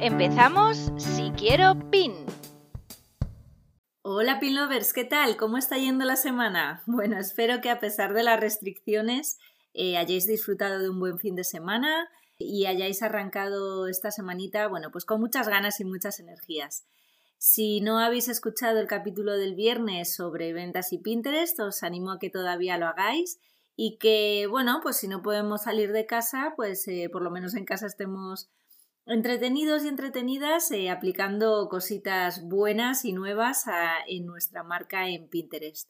Empezamos Si Quiero Pin. Hola Pin Lovers, ¿qué tal? ¿Cómo está yendo la semana? Bueno, espero que a pesar de las restricciones eh, hayáis disfrutado de un buen fin de semana y hayáis arrancado esta semanita, bueno, pues con muchas ganas y muchas energías. Si no habéis escuchado el capítulo del viernes sobre ventas y Pinterest, os animo a que todavía lo hagáis y que, bueno, pues si no podemos salir de casa, pues eh, por lo menos en casa estemos entretenidos y entretenidas eh, aplicando cositas buenas y nuevas en nuestra marca en Pinterest.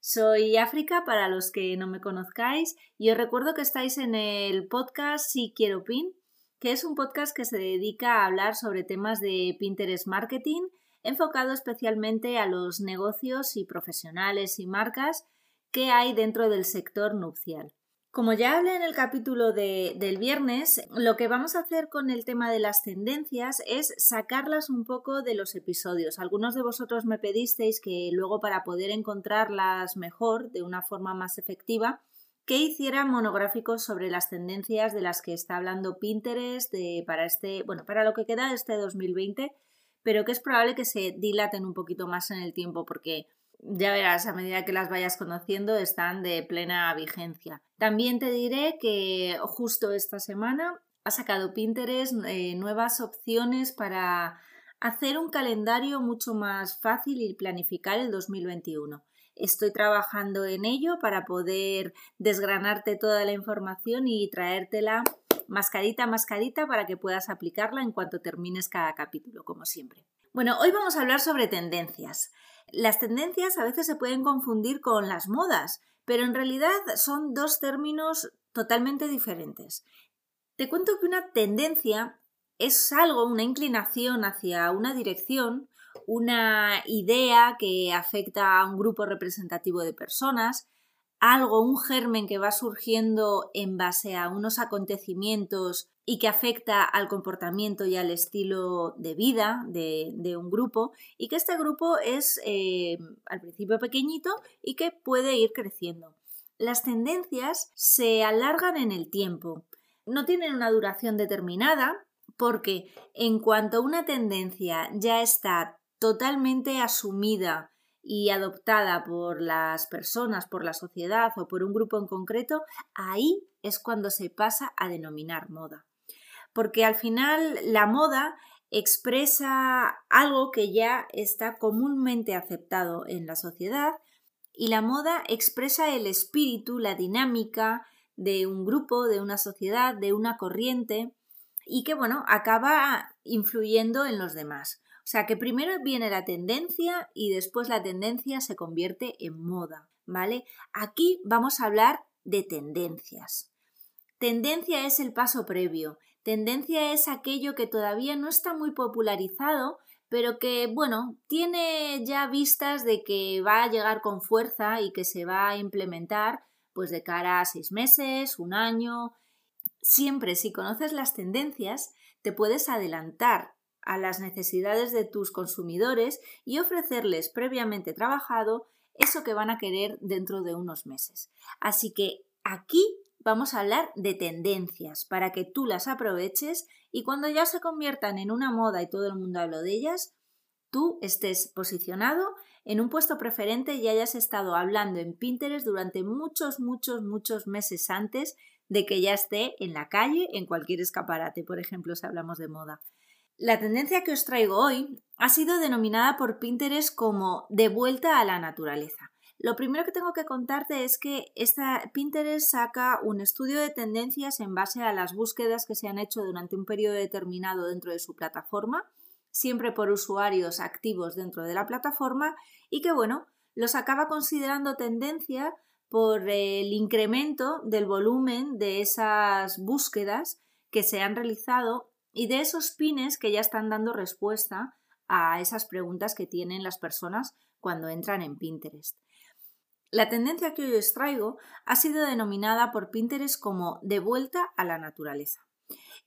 Soy África para los que no me conozcáis y os recuerdo que estáis en el podcast Si Quiero Pin, que es un podcast que se dedica a hablar sobre temas de Pinterest Marketing enfocado especialmente a los negocios y profesionales y marcas que hay dentro del sector nupcial. Como ya hablé en el capítulo del viernes, lo que vamos a hacer con el tema de las tendencias es sacarlas un poco de los episodios. Algunos de vosotros me pedisteis que luego para poder encontrarlas mejor, de una forma más efectiva, que hiciera monográficos sobre las tendencias de las que está hablando Pinterest para este, bueno, para lo que queda de este 2020 pero que es probable que se dilaten un poquito más en el tiempo porque ya verás, a medida que las vayas conociendo, están de plena vigencia. También te diré que justo esta semana ha sacado Pinterest eh, nuevas opciones para hacer un calendario mucho más fácil y planificar el 2021. Estoy trabajando en ello para poder desgranarte toda la información y traértela mascarita mascarita para que puedas aplicarla en cuanto termines cada capítulo, como siempre. Bueno, hoy vamos a hablar sobre tendencias. Las tendencias a veces se pueden confundir con las modas, pero en realidad son dos términos totalmente diferentes. Te cuento que una tendencia es algo, una inclinación hacia una dirección, una idea que afecta a un grupo representativo de personas, algo, un germen que va surgiendo en base a unos acontecimientos y que afecta al comportamiento y al estilo de vida de, un grupo y que este grupo es eh, al principio pequeñito y que puede ir creciendo. Las tendencias se alargan en el tiempo, no tienen una duración determinada porque en cuanto una tendencia ya está totalmente asumida y adoptada por las personas, por la sociedad o por un grupo en concreto, ahí es cuando se pasa a denominar moda. Porque al final la moda expresa algo que ya está comúnmente aceptado en la sociedad y la moda expresa el espíritu, la dinámica de un grupo, de una sociedad, de una corriente y que bueno, acaba influyendo en los demás. O sea que primero viene la tendencia y después la tendencia se convierte en moda, ¿vale? Aquí vamos a hablar de tendencias. Tendencia es el paso previo. Tendencia es aquello que todavía no está muy popularizado, pero que, bueno, tiene ya vistas de que va a llegar con fuerza y que se va a implementar pues de cara a seis meses, un año. Siempre si conoces las tendencias, te puedes adelantar a las necesidades de tus consumidores y ofrecerles previamente trabajado eso que van a querer dentro de unos meses. Así que aquí vamos a hablar de tendencias para que tú las aproveches y cuando ya se conviertan en una moda y todo el mundo habla de ellas, tú estés posicionado en un puesto preferente y hayas estado hablando en Pinterest durante muchos, muchos, muchos meses antes de que ya esté en la calle, en cualquier escaparate, por ejemplo, si hablamos de moda. La tendencia que os traigo hoy ha sido denominada por Pinterest como de vuelta a la naturaleza. Lo primero que tengo que contarte es que esta Pinterest saca un estudio de tendencias en base a las búsquedas que se han hecho durante un periodo determinado dentro de su plataforma, siempre por usuarios activos dentro de la plataforma y que bueno, los acaba considerando tendencia por el incremento del volumen de esas búsquedas que se han realizado y de esos pines que ya están dando respuesta a esas preguntas que tienen las personas cuando entran en Pinterest. La tendencia que hoy os traigo ha sido denominada por Pinterest como de vuelta a la naturaleza.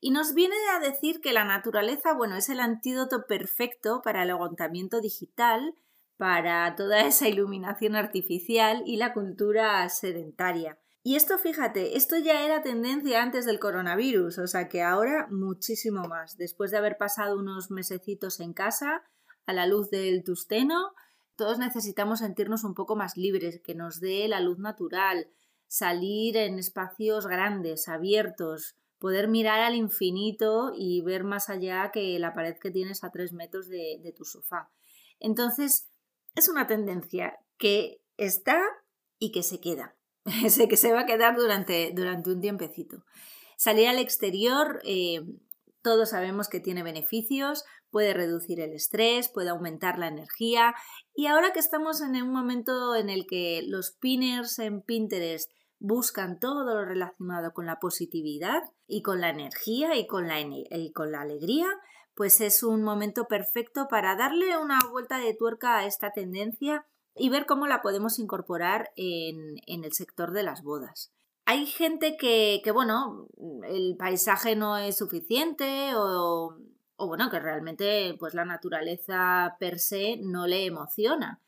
Y nos viene a decir que la naturaleza, bueno, es el antídoto perfecto para el agotamiento digital, para toda esa iluminación artificial y la cultura sedentaria. Y esto, fíjate, esto ya era tendencia antes del coronavirus, o sea que ahora muchísimo más. Después de haber pasado unos mesecitos en casa, a la luz del tusteno, todos necesitamos sentirnos un poco más libres, que nos dé la luz natural, salir en espacios grandes, abiertos, poder mirar al infinito y ver más allá que la pared que tienes a tres metros de, de tu sofá. Entonces, es una tendencia que está y que se queda. Sé que se va a quedar durante, durante un tiempecito. Salir al exterior, eh, todos sabemos que tiene beneficios, puede reducir el estrés, puede aumentar la energía y ahora que estamos en un momento en el que los pinners en Pinterest buscan todo lo relacionado con la positividad y con la energía y con la, y con la alegría, pues es un momento perfecto para darle una vuelta de tuerca a esta tendencia y ver cómo la podemos incorporar en, el sector de las bodas. Hay gente que, que, bueno, el paisaje no es suficiente o, o, bueno, que realmente pues la naturaleza per se no le emociona,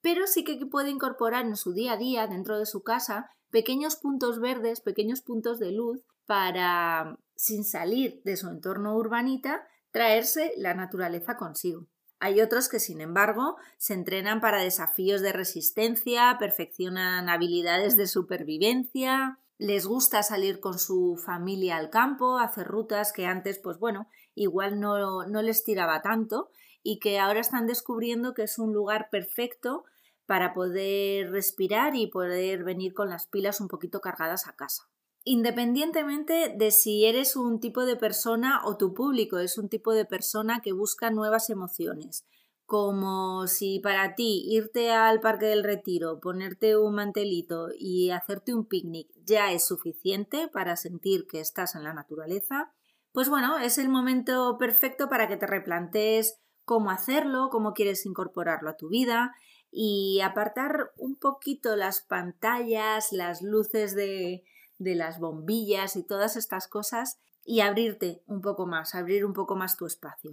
pero sí que puede incorporar en su día a día, dentro de su casa, pequeños puntos verdes, pequeños puntos de luz para, sin salir de su entorno urbanita, traerse la naturaleza consigo. Hay otros que, sin embargo, se entrenan para desafíos de resistencia, perfeccionan habilidades de supervivencia, les gusta salir con su familia al campo, hacer rutas que antes, pues bueno, igual no, no les tiraba tanto y que ahora están descubriendo que es un lugar perfecto para poder respirar y poder venir con las pilas un poquito cargadas a casa independientemente de si eres un tipo de persona o tu público es un tipo de persona que busca nuevas emociones, como si para ti irte al Parque del Retiro, ponerte un mantelito y hacerte un picnic ya es suficiente para sentir que estás en la naturaleza, pues bueno, es el momento perfecto para que te replantees cómo hacerlo, cómo quieres incorporarlo a tu vida y apartar un poquito las pantallas, las luces de, de las bombillas y todas estas cosas y abrirte un poco más, abrir un poco más tu espacio.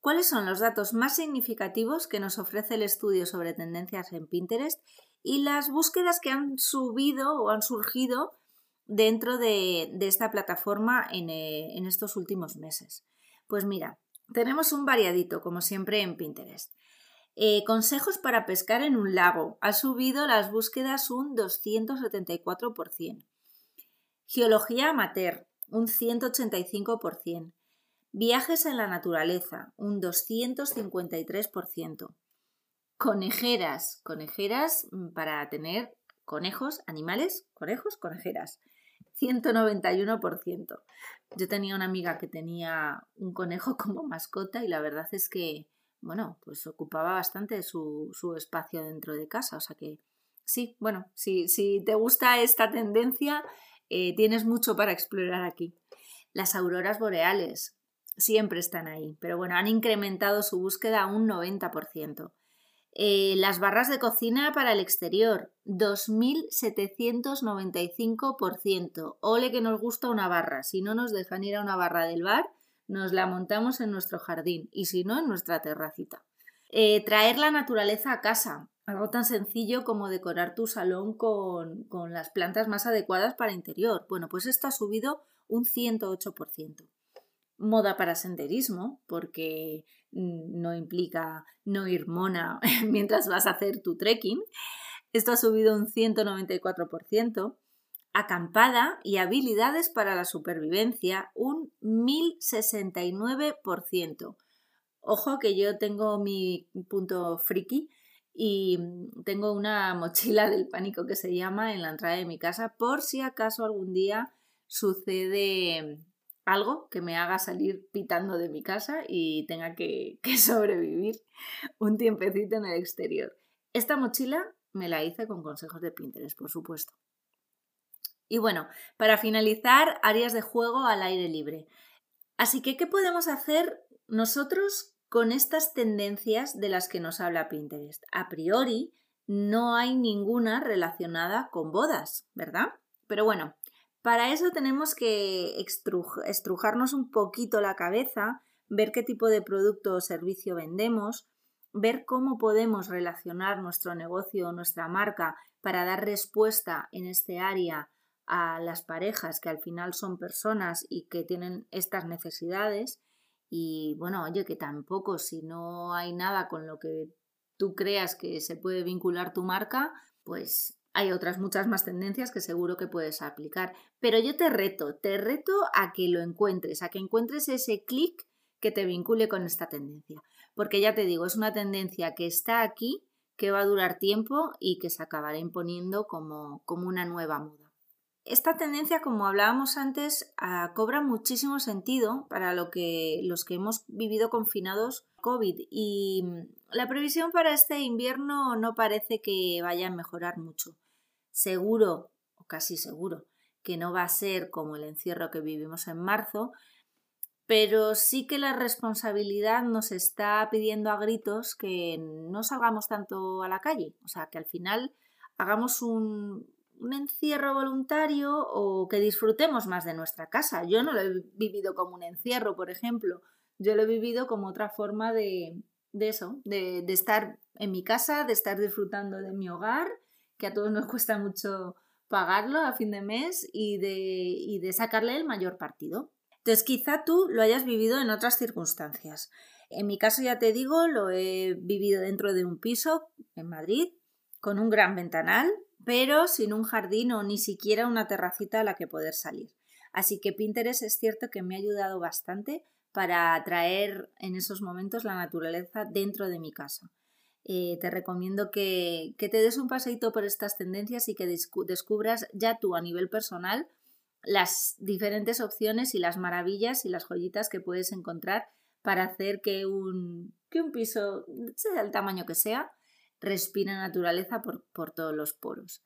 ¿Cuáles son los datos más significativos que nos ofrece el estudio sobre tendencias en Pinterest y las búsquedas que han subido o han surgido dentro de, esta plataforma eh, en, estos últimos meses? Pues mira, tenemos un variadito, como siempre, en Pinterest. Eh, consejos para pescar en un lago. Ha subido las búsquedas un 274%. Geología amateur, un 185%. Viajes en la naturaleza, un 253%. Conejeras, conejeras mm, para tener conejos, animales, conejos, conejeras, 191%. Yo tenía una amiga que tenía un conejo como mascota y la verdad es que, bueno, pues ocupaba bastante su, su espacio dentro de casa. O sea que sí, bueno, si, si te gusta esta tendencia, eh, tienes mucho para explorar aquí. Las auroras boreales siempre están ahí, pero bueno, han incrementado su búsqueda a un 90%. Eh, las barras de cocina para el exterior, 2.795%. Ole que nos gusta una barra. Si no nos dejan ir a una barra del bar, nos la montamos en nuestro jardín y si no, en nuestra terracita. Eh, traer la naturaleza a casa. Algo tan sencillo como decorar tu salón con, con las plantas más adecuadas para interior. Bueno, pues esto ha subido un 108%. Moda para senderismo, porque mm, no implica no ir mona mientras vas a hacer tu trekking. Esto ha subido un 194%. Acampada y habilidades para la supervivencia, un 1069%. Ojo que yo tengo mi punto friki y mm, tengo una mochila del pánico que se llama en la entrada de mi casa por si acaso algún día sucede algo que me haga salir pitando de mi casa y tenga que, que sobrevivir un tiempecito en el exterior. Esta mochila me la hice con consejos de Pinterest, por supuesto. Y bueno, para finalizar, áreas de juego al aire libre. Así que, ¿qué podemos hacer nosotros con estas tendencias de las que nos habla Pinterest? A priori, no hay ninguna relacionada con bodas, ¿verdad? Pero bueno, para eso tenemos que estrujarnos un poquito la cabeza, ver qué tipo de producto o servicio vendemos, ver cómo podemos relacionar nuestro negocio o nuestra marca para dar respuesta en este área a las parejas que al final son personas y que tienen estas necesidades. Y bueno, oye, que tampoco si no hay nada con lo que tú creas que se puede vincular tu marca, pues hay otras muchas más tendencias que seguro que puedes aplicar. Pero yo te reto, te reto a que lo encuentres, a que encuentres ese clic que te vincule con esta tendencia. Porque ya te digo, es una tendencia que está aquí, que va a durar tiempo y que se acabará imponiendo como, como una nueva moda. Esta tendencia, como hablábamos antes, ah, cobra muchísimo sentido para lo que, los que hemos vivido confinados COVID y mm, la previsión para este invierno no parece que vaya a mejorar mucho. Seguro, o casi seguro, que no va a ser como el encierro que vivimos en marzo, pero sí que la responsabilidad nos está pidiendo a gritos que no salgamos tanto a la calle, o sea, que al final hagamos un, un encierro voluntario o que disfrutemos más de nuestra casa. Yo no lo he vivido como un encierro, por ejemplo, yo lo he vivido como otra forma de, de eso, de, de estar en mi casa, de estar disfrutando de mi hogar, que a todos nos cuesta mucho pagarlo a fin de mes y de, y de sacarle el mayor partido. Entonces, quizá tú lo hayas vivido en otras circunstancias. En mi caso, ya te digo, lo he vivido dentro de un piso en Madrid, con un gran ventanal, pero sin un jardín o ni siquiera una terracita a la que poder salir. Así que Pinterest es cierto que me ha ayudado bastante para atraer en esos momentos la naturaleza dentro de mi casa. Eh, te recomiendo que, que, te des un paseito por estas tendencias y que descubras ya tú a nivel personal las diferentes opciones y las maravillas y las joyitas que puedes encontrar para hacer que un, que un piso, sea el tamaño que sea, respire naturaleza por, por todos los poros.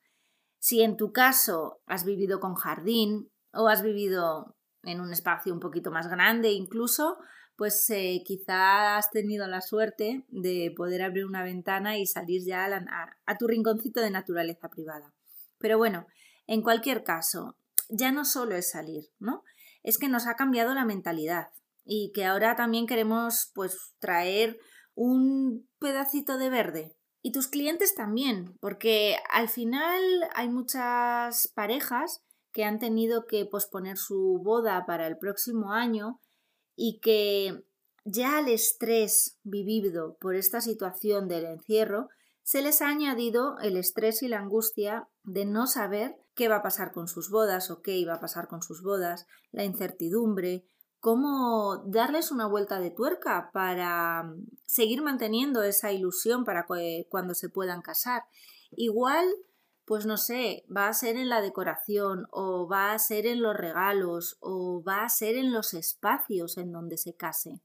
Si en tu caso has vivido con jardín o has vivido en un espacio un poquito más grande incluso, pues eh, quizá has tenido la suerte de poder abrir una ventana y salir ya a, a, tu rinconcito de naturaleza privada. Pero bueno, en cualquier caso, ya no solo es salir, ¿no? Es que nos ha cambiado la mentalidad y que ahora también queremos pues traer un pedacito de verde. Y tus clientes también, porque al final hay muchas parejas que han tenido que posponer su boda para el próximo año y que ya al estrés vivido por esta situación del encierro se les ha añadido el estrés y la angustia de no saber qué va a pasar con sus bodas o qué iba a pasar con sus bodas, la incertidumbre, cómo darles una vuelta de tuerca para mm, seguir manteniendo esa ilusión para cuando se puedan casar. Igual, pues no sé, va a ser en la decoración o va a ser en los regalos o va a ser en los espacios en donde se case.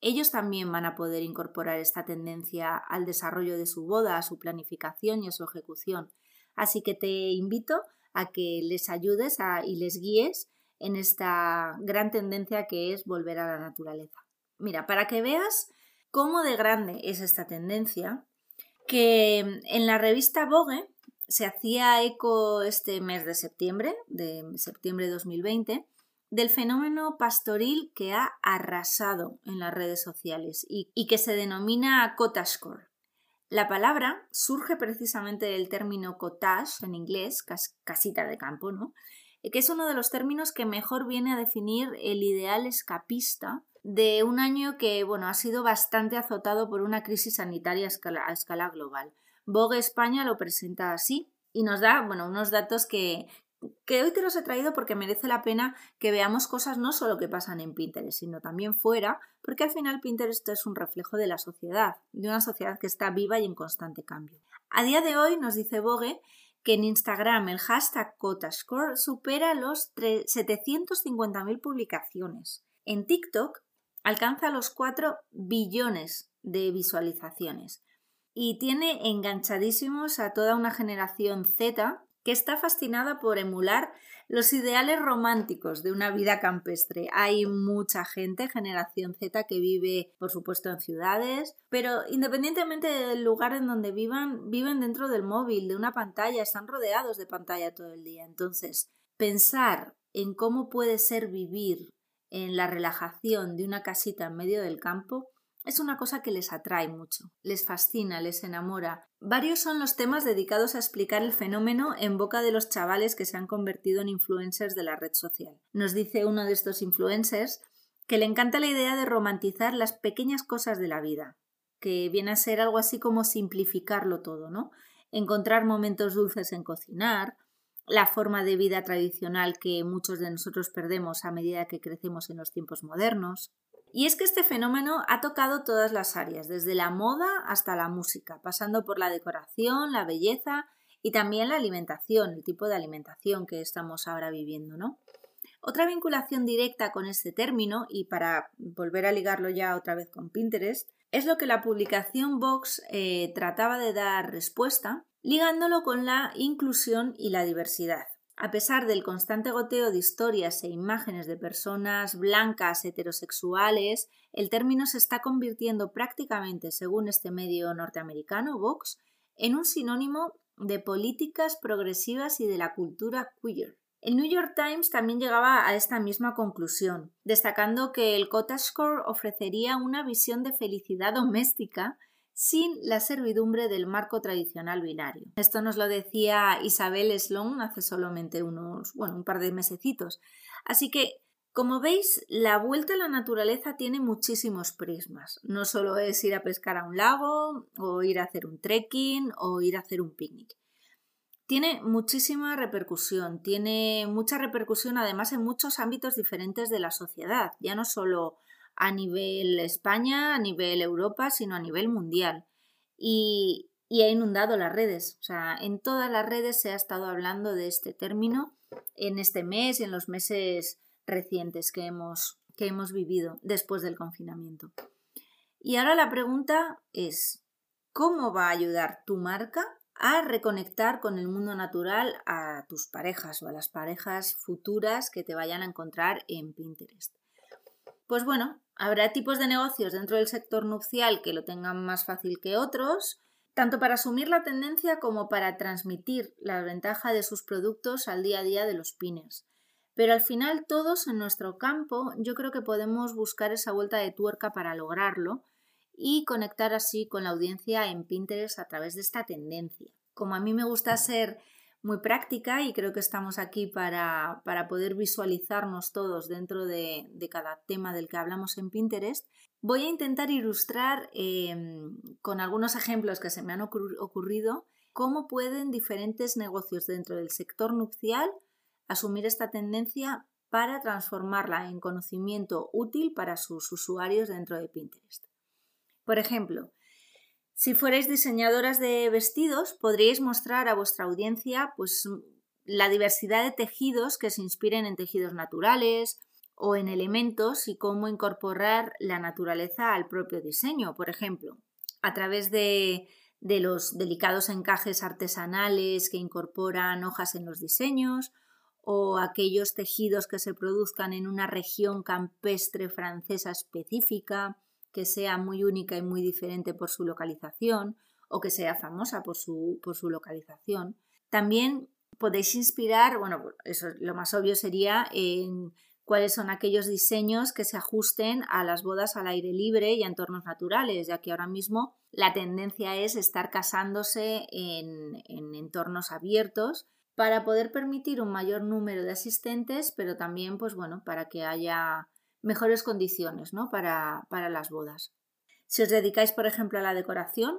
Ellos también van a poder incorporar esta tendencia al desarrollo de su boda, a su planificación y a su ejecución. Así que te invito a que les ayudes y les guíes en esta gran tendencia que es volver a la naturaleza. Mira, para que veas cómo de grande es esta tendencia, que en la revista Vogue se hacía eco este mes de septiembre, de septiembre de 2020, del fenómeno pastoril que ha arrasado en las redes sociales y, y que se denomina cottagecore. La palabra surge precisamente del término cottage en inglés, casita de campo, ¿no? Que es uno de los términos que mejor viene a definir el ideal escapista de un año que bueno, ha sido bastante azotado por una crisis sanitaria a escala, a escala global. Vogue España lo presenta así y nos da bueno, unos datos que, que hoy te los he traído porque merece la pena que veamos cosas no solo que pasan en Pinterest, sino también fuera, porque al final Pinterest es un reflejo de la sociedad, de una sociedad que está viva y en constante cambio. A día de hoy nos dice Vogue que en Instagram el hashtag Cotascore supera los 750.000 publicaciones. En TikTok alcanza los 4 billones de visualizaciones y tiene enganchadísimos a toda una generación Z que está fascinada por emular los ideales románticos de una vida campestre. Hay mucha gente, generación Z, que vive, por supuesto, en ciudades, pero independientemente del lugar en donde vivan, viven dentro del móvil, de una pantalla, están rodeados de pantalla todo el día. Entonces, pensar en cómo puede ser vivir en la relajación de una casita en medio del campo es una cosa que les atrae mucho, les fascina, les enamora. Varios son los temas dedicados a explicar el fenómeno en boca de los chavales que se han convertido en influencers de la red social. Nos dice uno de estos influencers que le encanta la idea de romantizar las pequeñas cosas de la vida, que viene a ser algo así como simplificarlo todo, ¿no? Encontrar momentos dulces en cocinar, la forma de vida tradicional que muchos de nosotros perdemos a medida que crecemos en los tiempos modernos, y es que este fenómeno ha tocado todas las áreas, desde la moda hasta la música, pasando por la decoración, la belleza y también la alimentación, el tipo de alimentación que estamos ahora viviendo, ¿no? Otra vinculación directa con este término, y para volver a ligarlo ya otra vez con Pinterest, es lo que la publicación Vox eh, trataba de dar respuesta, ligándolo con la inclusión y la diversidad. A pesar del constante goteo de historias e imágenes de personas blancas heterosexuales, el término se está convirtiendo prácticamente, según este medio norteamericano, Vox, en un sinónimo de políticas progresivas y de la cultura queer. El New York Times también llegaba a esta misma conclusión, destacando que el cottagecore ofrecería una visión de felicidad doméstica sin la servidumbre del marco tradicional binario. Esto nos lo decía Isabel Sloan hace solamente unos, bueno, un par de mesecitos. Así que, como veis, la vuelta a la naturaleza tiene muchísimos prismas. No solo es ir a pescar a un lago, o ir a hacer un trekking, o ir a hacer un picnic. Tiene muchísima repercusión, tiene mucha repercusión además en muchos ámbitos diferentes de la sociedad, ya no solo a nivel España, a nivel Europa, sino a nivel mundial. Y, ha inundado las redes. O sea, en todas las redes se ha estado hablando de este término en este mes y en los meses recientes que hemos, que hemos vivido después del confinamiento. Y ahora la pregunta es, ¿cómo va a ayudar tu marca a reconectar con el mundo natural a tus parejas o a las parejas futuras que te vayan a encontrar en Pinterest? Pues bueno, habrá tipos de negocios dentro del sector nupcial que lo tengan más fácil que otros, tanto para asumir la tendencia como para transmitir la ventaja de sus productos al día a día de los pines. Pero al final todos en nuestro campo yo creo que podemos buscar esa vuelta de tuerca para lograrlo y conectar así con la audiencia en Pinterest a través de esta tendencia. Como a mí me gusta ser muy práctica y creo que estamos aquí para, poder visualizarnos todos dentro de, cada tema del que hablamos en Pinterest. Voy a intentar ilustrar em, con algunos ejemplos que se me han ocurrido cómo pueden diferentes negocios dentro del sector nupcial asumir esta tendencia para transformarla en conocimiento útil para sus usuarios dentro de Pinterest. Por ejemplo, si fuerais diseñadoras de vestidos, podríais mostrar a vuestra audiencia pues, la diversidad de tejidos que se inspiren en tejidos naturales o en elementos y cómo incorporar la naturaleza al propio diseño, por ejemplo, a través de, de los delicados encajes artesanales que incorporan hojas en los diseños o aquellos tejidos que se produzcan en una región campestre francesa específica que sea muy única y muy diferente por su localización o que sea famosa por su, por su localización. También podéis inspirar, bueno, eso lo más obvio sería en cuáles son aquellos diseños que se ajusten a las bodas al aire libre y a entornos naturales, ya que ahora mismo la tendencia es estar casándose en, en entornos abiertos para poder permitir un mayor número de asistentes, pero también, pues bueno, para que haya mejores condiciones ¿no? para, las bodas. Si os dedicáis, por ejemplo, a la decoración,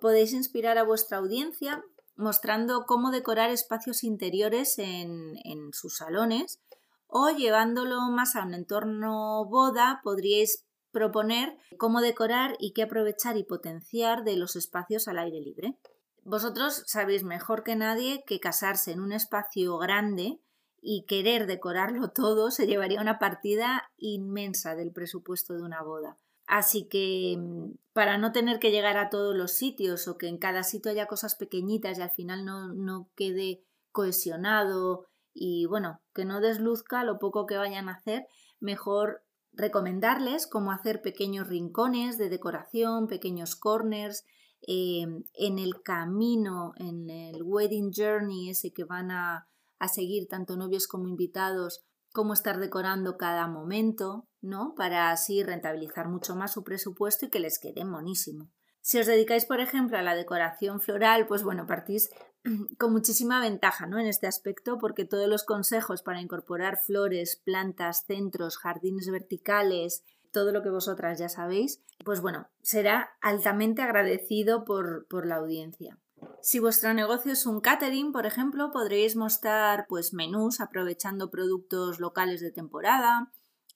podéis inspirar a vuestra audiencia mostrando cómo decorar espacios interiores en, en, sus salones o llevándolo más a un entorno boda, podríais proponer cómo decorar y qué aprovechar y potenciar de los espacios al aire libre. Vosotros sabéis mejor que nadie que casarse en un espacio grande y querer decorarlo todo se llevaría una partida inmensa del presupuesto de una boda. Así que mm, para no tener que llegar a todos los sitios o que en cada sitio haya cosas pequeñitas y al final no, no quede cohesionado y bueno, que no desluzca lo poco que vayan a hacer, mejor recomendarles cómo hacer pequeños rincones de decoración, pequeños corners, eh, en el camino, en el wedding journey ese que van a, a seguir tanto novios como invitados, cómo estar decorando cada momento, ¿no? Para así rentabilizar mucho más su presupuesto y que les quede monísimo. Si os dedicáis, por ejemplo, a la decoración floral, pues bueno, partís con muchísima ventaja ¿no? en este aspecto porque todos los consejos para incorporar flores, plantas, centros, jardines verticales, todo lo que vosotras ya sabéis, pues bueno, será altamente agradecido por, por la audiencia. Si vuestro negocio es un catering, por ejemplo, podréis mostrar pues menús aprovechando productos locales de temporada,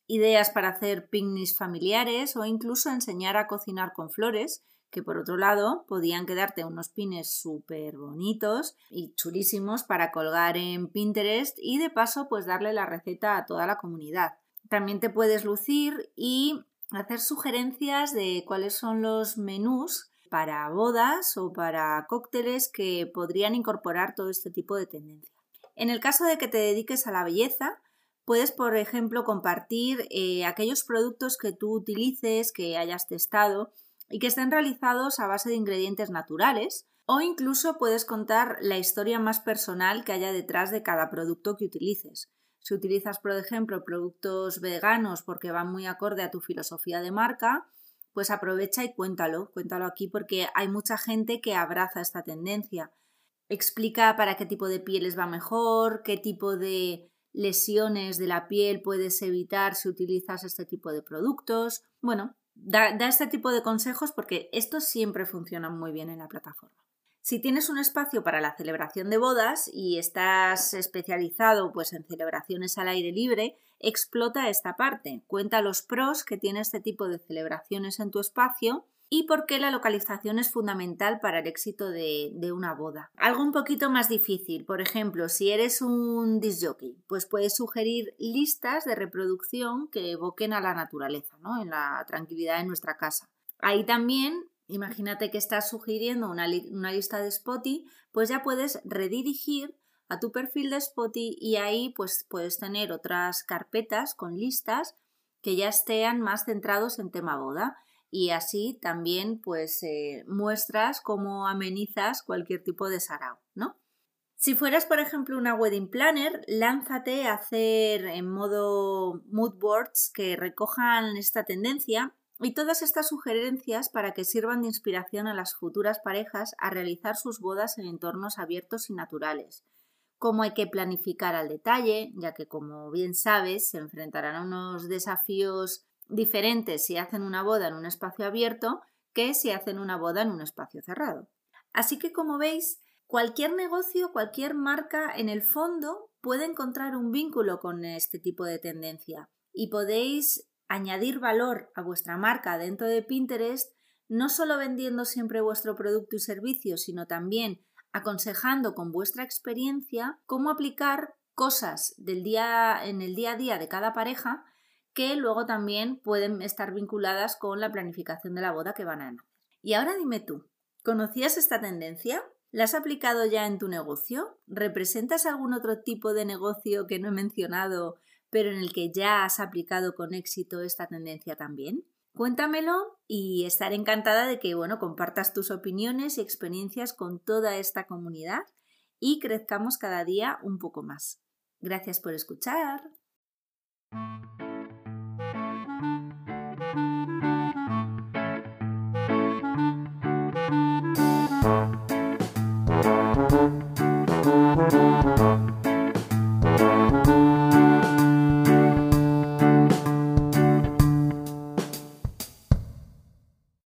ideas para hacer picnics familiares o incluso enseñar a cocinar con flores, que por otro lado podían quedarte unos pines súper bonitos y chulísimos para colgar en Pinterest y de paso pues darle la receta a toda la comunidad. También te puedes lucir y hacer sugerencias de cuáles son los menús para bodas o para cócteles que podrían incorporar todo este tipo de tendencia. En el caso de que te dediques a la belleza, puedes, por ejemplo, compartir eh, aquellos productos que tú utilices, que hayas testado y que estén realizados a base de ingredientes naturales, o incluso puedes contar la historia más personal que haya detrás de cada producto que utilices. Si utilizas, por ejemplo, productos veganos porque van muy acorde a tu filosofía de marca, pues aprovecha y cuéntalo, cuéntalo aquí porque hay mucha gente que abraza esta tendencia. Explica para qué tipo de pieles va mejor, qué tipo de lesiones de la piel puedes evitar si utilizas este tipo de productos. Bueno, da, da este tipo de consejos porque estos siempre funcionan muy bien en la plataforma. Si tienes un espacio para la celebración de bodas y estás especializado pues en celebraciones al aire libre, explota esta parte. Cuenta los pros que tiene este tipo de celebraciones en tu espacio y por qué la localización es fundamental para el éxito de, una boda. Algo un poquito más difícil, por ejemplo, si eres un disc jockey, pues puedes sugerir listas de reproducción que evoquen a la naturaleza, ¿no? En la tranquilidad de nuestra casa. Ahí también Imagínate que estás sugiriendo una, lista de Spotify, pues ya puedes redirigir a tu perfil de Spotify y ahí pues puedes tener otras carpetas con listas que ya estén más centrados en tema boda y así también pues eh, muestras cómo amenizas cualquier tipo de sarao, ¿no? Si fueras, por ejemplo, una wedding planner, lánzate a hacer en modo mood boards que recojan esta tendencia y todas estas sugerencias para que sirvan de inspiración a las futuras parejas a realizar sus bodas en entornos abiertos y naturales. Cómo hay que planificar al detalle, ya que como bien sabes, se enfrentarán a unos desafíos diferentes si hacen una boda en un espacio abierto que si hacen una boda en un espacio cerrado. Así que como veis, cualquier negocio, cualquier marca en el fondo puede encontrar un vínculo con este tipo de tendencia y podéis añadir valor a vuestra marca dentro de Pinterest, no solo vendiendo siempre vuestro producto y servicio, sino también aconsejando con vuestra experiencia cómo aplicar cosas del día en el día a día de cada pareja que luego también pueden estar vinculadas con la planificación de la boda que van a hacer. Y ahora dime tú, ¿conocías esta tendencia? ¿La has aplicado ya en tu negocio? ¿Representas algún otro tipo de negocio que no he mencionado pero en el que ya has aplicado con éxito esta tendencia también? Cuéntamelo y estaré encantada de que bueno, compartas tus opiniones y experiencias con toda esta comunidad y crezcamos cada día un poco más. Gracias por escuchar.